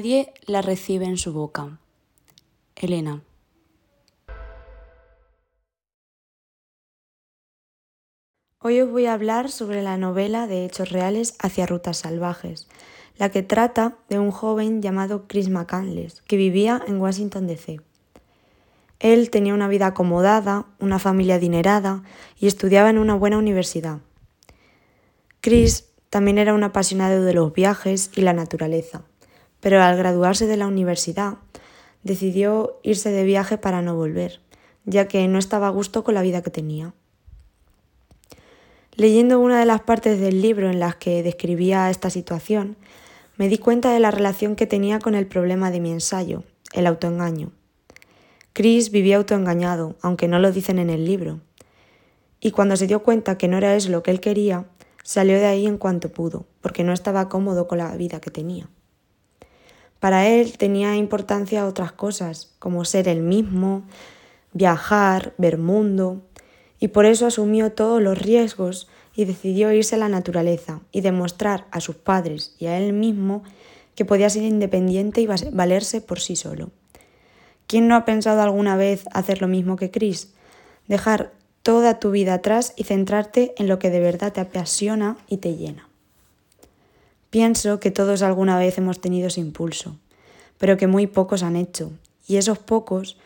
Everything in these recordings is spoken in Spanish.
Nadie la recibe en su boca. Elena. Hoy os voy a hablar sobre la novela de hechos reales Hacia Rutas Salvajes, la que trata de un joven llamado Chris McCandless, que vivía en Washington, D.C. Él tenía una vida acomodada, una familia adinerada y estudiaba en una buena universidad. Chris también era un apasionado de los viajes y la naturaleza pero al graduarse de la universidad decidió irse de viaje para no volver, ya que no estaba a gusto con la vida que tenía. Leyendo una de las partes del libro en las que describía esta situación, me di cuenta de la relación que tenía con el problema de mi ensayo, el autoengaño. Chris vivía autoengañado, aunque no lo dicen en el libro. Y cuando se dio cuenta que no era eso lo que él quería, salió de ahí en cuanto pudo, porque no estaba cómodo con la vida que tenía. Para él tenía importancia otras cosas, como ser el mismo, viajar, ver mundo, y por eso asumió todos los riesgos y decidió irse a la naturaleza y demostrar a sus padres y a él mismo que podía ser independiente y valerse por sí solo. ¿Quién no ha pensado alguna vez hacer lo mismo que Chris? Dejar toda tu vida atrás y centrarte en lo que de verdad te apasiona y te llena. Pienso que todos alguna vez hemos tenido ese impulso, pero que muy pocos han hecho, y esos pocos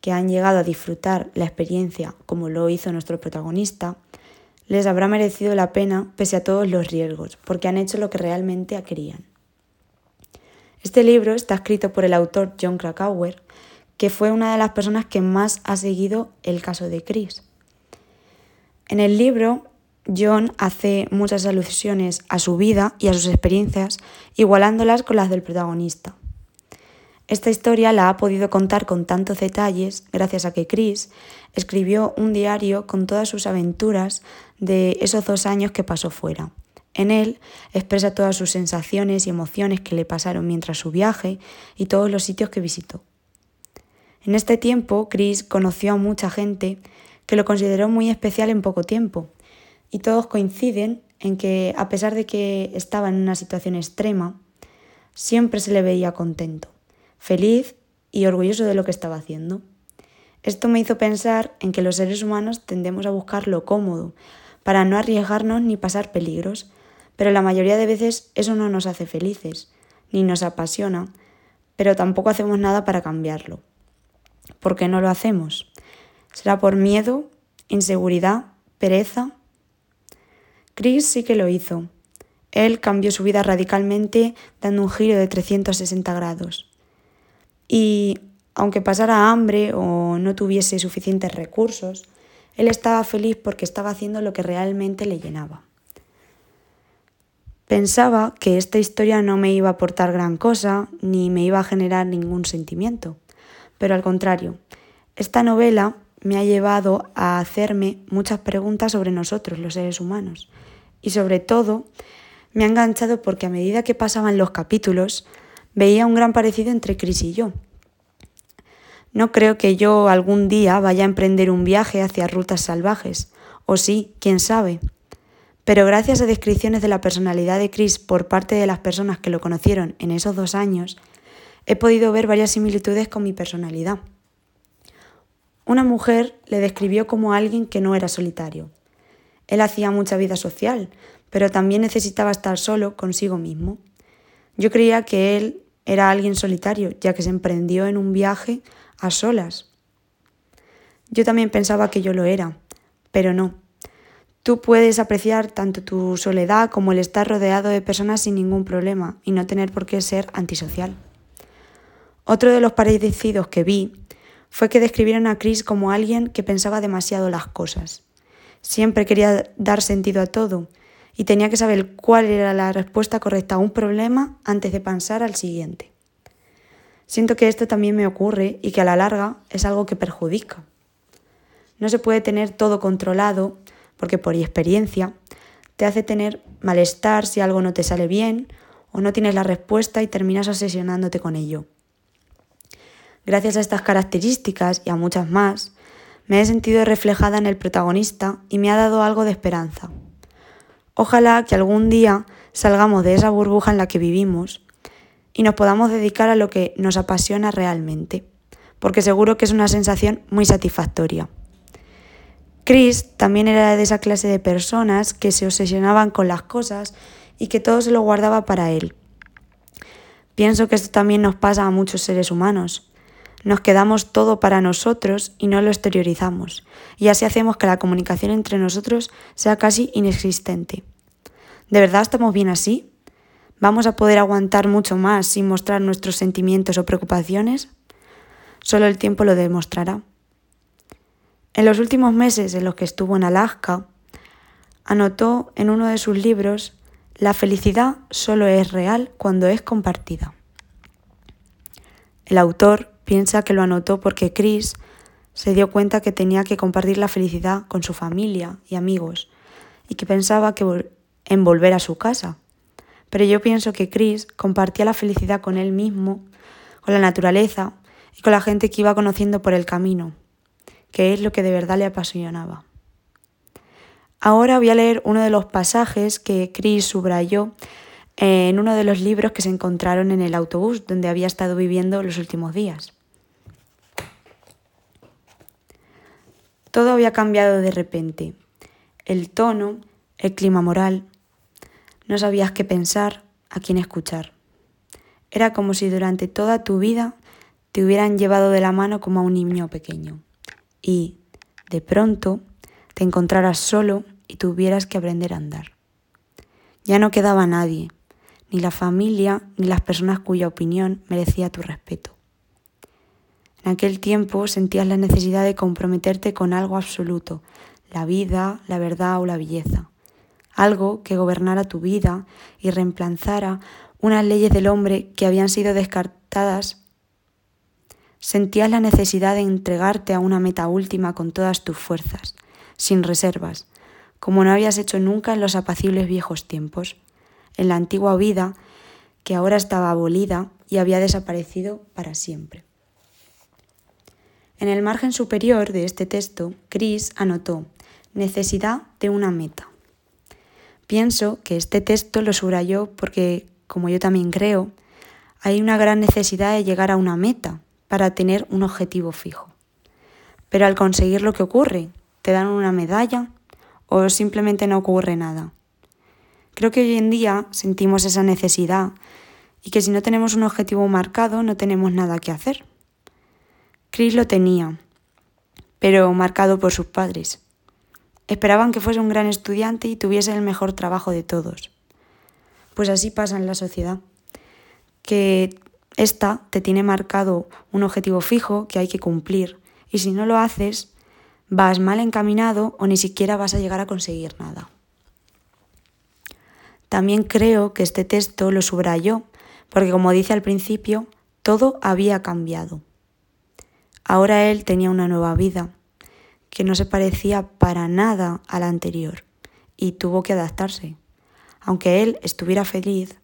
que han llegado a disfrutar la experiencia como lo hizo nuestro protagonista, les habrá merecido la pena pese a todos los riesgos, porque han hecho lo que realmente querían. Este libro está escrito por el autor John Krakauer, que fue una de las personas que más ha seguido el caso de Chris. En el libro John hace muchas alusiones a su vida y a sus experiencias, igualándolas con las del protagonista. Esta historia la ha podido contar con tantos detalles gracias a que Chris escribió un diario con todas sus aventuras de esos dos años que pasó fuera. En él expresa todas sus sensaciones y emociones que le pasaron mientras su viaje y todos los sitios que visitó. En este tiempo, Chris conoció a mucha gente que lo consideró muy especial en poco tiempo, y todos coinciden en que, a pesar de que estaba en una situación extrema, siempre se le veía contento, feliz y orgulloso de lo que estaba haciendo. Esto me hizo pensar en que los seres humanos tendemos a buscar lo cómodo, para no arriesgarnos ni pasar peligros, pero la mayoría de veces eso no nos hace felices, ni nos apasiona, pero tampoco hacemos nada para cambiarlo. ¿Por qué no lo hacemos? ¿Será por miedo, inseguridad, pereza Chris sí que lo hizo. Él cambió su vida radicalmente dando un giro de 360 grados. Y aunque pasara hambre o no tuviese suficientes recursos, él estaba feliz porque estaba haciendo lo que realmente le llenaba. Pensaba que esta historia no me iba a aportar gran cosa ni me iba a generar ningún sentimiento, pero al contrario, esta novela me ha llevado a hacerme muchas preguntas sobre nosotros, los seres humanos, y sobre todo me ha enganchado porque a medida que pasaban los capítulos veía un gran parecido entre Chris y yo. No creo que yo algún día vaya a emprender un viaje hacia rutas salvajes, o sí, quién sabe. Pero gracias a descripciones de la personalidad de Chris por parte de las personas que lo conocieron en esos dos años, he podido ver varias similitudes con mi personalidad. Una mujer le describió como alguien que no era solitario, él hacía mucha vida social, pero también necesitaba estar solo consigo mismo. Yo creía que él era alguien solitario, ya que se emprendió en un viaje a solas. Yo también pensaba que yo lo era, pero no. Tú puedes apreciar tanto tu soledad como el estar rodeado de personas sin ningún problema y no tener por qué ser antisocial. Otro de los parecidos que vi fue que describieron a Chris como alguien que pensaba demasiado las cosas. Siempre quería dar sentido a todo y tenía que saber cuál era la respuesta correcta a un problema antes de pensar al siguiente. Siento que esto también me ocurre y que a la larga es algo que perjudica. No se puede tener todo controlado porque por experiencia te hace tener malestar si algo no te sale bien o no tienes la respuesta y terminas obsesionándote con ello. Gracias a estas características y a muchas más, me he sentido reflejada en el protagonista y me ha dado algo de esperanza. Ojalá que algún día salgamos de esa burbuja en la que vivimos y nos podamos dedicar a lo que nos apasiona realmente, porque seguro que es una sensación muy satisfactoria. Chris también era de esa clase de personas que se obsesionaban con las cosas y que todo se lo guardaba para él. Pienso que esto también nos pasa a muchos seres humanos. Nos quedamos todo para nosotros y no lo exteriorizamos, y así hacemos que la comunicación entre nosotros sea casi inexistente. ¿De verdad estamos bien así? ¿Vamos a poder aguantar mucho más sin mostrar nuestros sentimientos o preocupaciones? Solo el tiempo lo demostrará. En los últimos meses en los que estuvo en Alaska, anotó en uno de sus libros, la felicidad solo es real cuando es compartida. El autor piensa que lo anotó porque Chris se dio cuenta que tenía que compartir la felicidad con su familia y amigos y que pensaba que en volver a su casa. Pero yo pienso que Chris compartía la felicidad con él mismo, con la naturaleza y con la gente que iba conociendo por el camino, que es lo que de verdad le apasionaba. Ahora voy a leer uno de los pasajes que Chris subrayó en uno de los libros que se encontraron en el autobús donde había estado viviendo los últimos días. Todo había cambiado de repente. El tono, el clima moral, no sabías qué pensar, a quién escuchar. Era como si durante toda tu vida te hubieran llevado de la mano como a un niño pequeño y, de pronto, te encontraras solo y tuvieras que aprender a andar. Ya no quedaba nadie, ni la familia ni las personas cuya opinión merecía tu respeto. En aquel tiempo sentías la necesidad de comprometerte con algo absoluto, la vida, la verdad o la belleza. Algo que gobernara tu vida y reemplazara unas leyes del hombre que habían sido descartadas, sentías la necesidad de entregarte a una meta última con todas tus fuerzas, sin reservas, como no habías hecho nunca en los apacibles viejos tiempos, en la antigua vida que ahora estaba abolida y había desaparecido para siempre. En el margen superior de este texto, Chris anotó necesidad de una meta. Pienso que este texto lo subrayó porque, como yo también creo, hay una gran necesidad de llegar a una meta para tener un objetivo fijo. Pero al conseguir lo que ocurre, te dan una medalla o simplemente no ocurre nada. Creo que hoy en día sentimos esa necesidad y que si no tenemos un objetivo marcado no tenemos nada que hacer. Chris lo tenía, pero marcado por sus padres. Esperaban que fuese un gran estudiante y tuviese el mejor trabajo de todos. Pues así pasa en la sociedad, que esta te tiene marcado un objetivo fijo que hay que cumplir y si no lo haces, vas mal encaminado o ni siquiera vas a llegar a conseguir nada. También creo que este texto lo subrayó, porque como dice al principio, todo había cambiado. Ahora él tenía una nueva vida que no se parecía para nada a la anterior y tuvo que adaptarse. Aunque él estuviera feliz,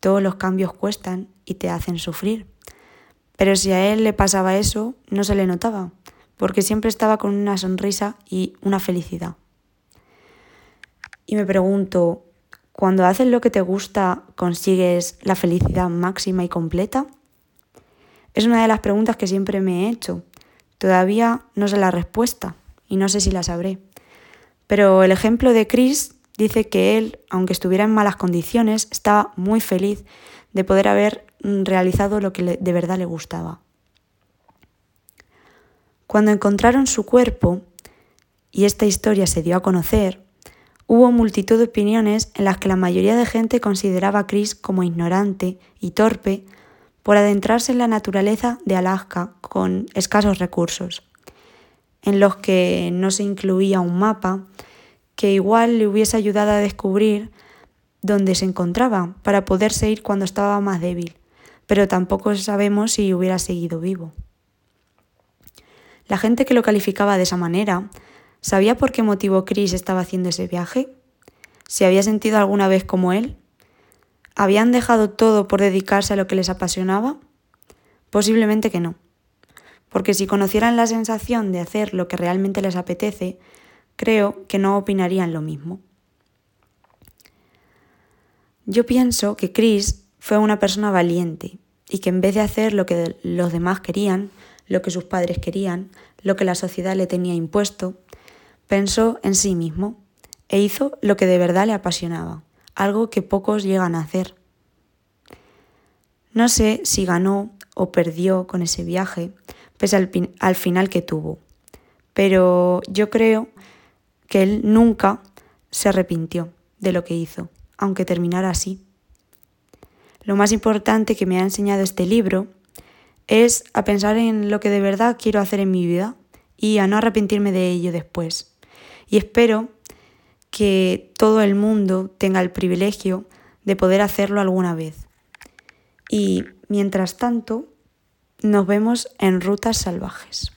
todos los cambios cuestan y te hacen sufrir. Pero si a él le pasaba eso, no se le notaba, porque siempre estaba con una sonrisa y una felicidad. Y me pregunto, cuando haces lo que te gusta, ¿consigues la felicidad máxima y completa? Es una de las preguntas que siempre me he hecho. Todavía no sé la respuesta y no sé si la sabré. Pero el ejemplo de Chris dice que él, aunque estuviera en malas condiciones, estaba muy feliz de poder haber mm, realizado lo que de verdad le gustaba. Cuando encontraron su cuerpo, y esta historia se dio a conocer, hubo multitud de opiniones en las que la mayoría de gente consideraba a Chris como ignorante y torpe por adentrarse en la naturaleza de Alaska con escasos recursos en los que no se incluía un mapa, que igual le hubiese ayudado a descubrir dónde se encontraba para poderse ir cuando estaba más débil, pero tampoco sabemos si hubiera seguido vivo. La gente que lo calificaba de esa manera, ¿sabía por qué motivo Chris estaba haciendo ese viaje? ¿Se había sentido alguna vez como él? ¿Habían dejado todo por dedicarse a lo que les apasionaba? Posiblemente que no porque si conocieran la sensación de hacer lo que realmente les apetece, creo que no opinarían lo mismo. Yo pienso que Chris fue una persona valiente y que en vez de hacer lo que los demás querían, lo que sus padres querían, lo que la sociedad le tenía impuesto, pensó en sí mismo e hizo lo que de verdad le apasionaba, algo que pocos llegan a hacer. No sé si ganó o perdió con ese viaje, pese al, al final que tuvo, pero yo creo que él nunca se arrepintió de lo que hizo, aunque terminara así. Lo más importante que me ha enseñado este libro es a pensar en lo que de verdad quiero hacer en mi vida y a no arrepentirme de ello después. Y espero que todo el mundo tenga el privilegio de poder hacerlo alguna vez. Y mientras tanto, nos vemos en rutas salvajes.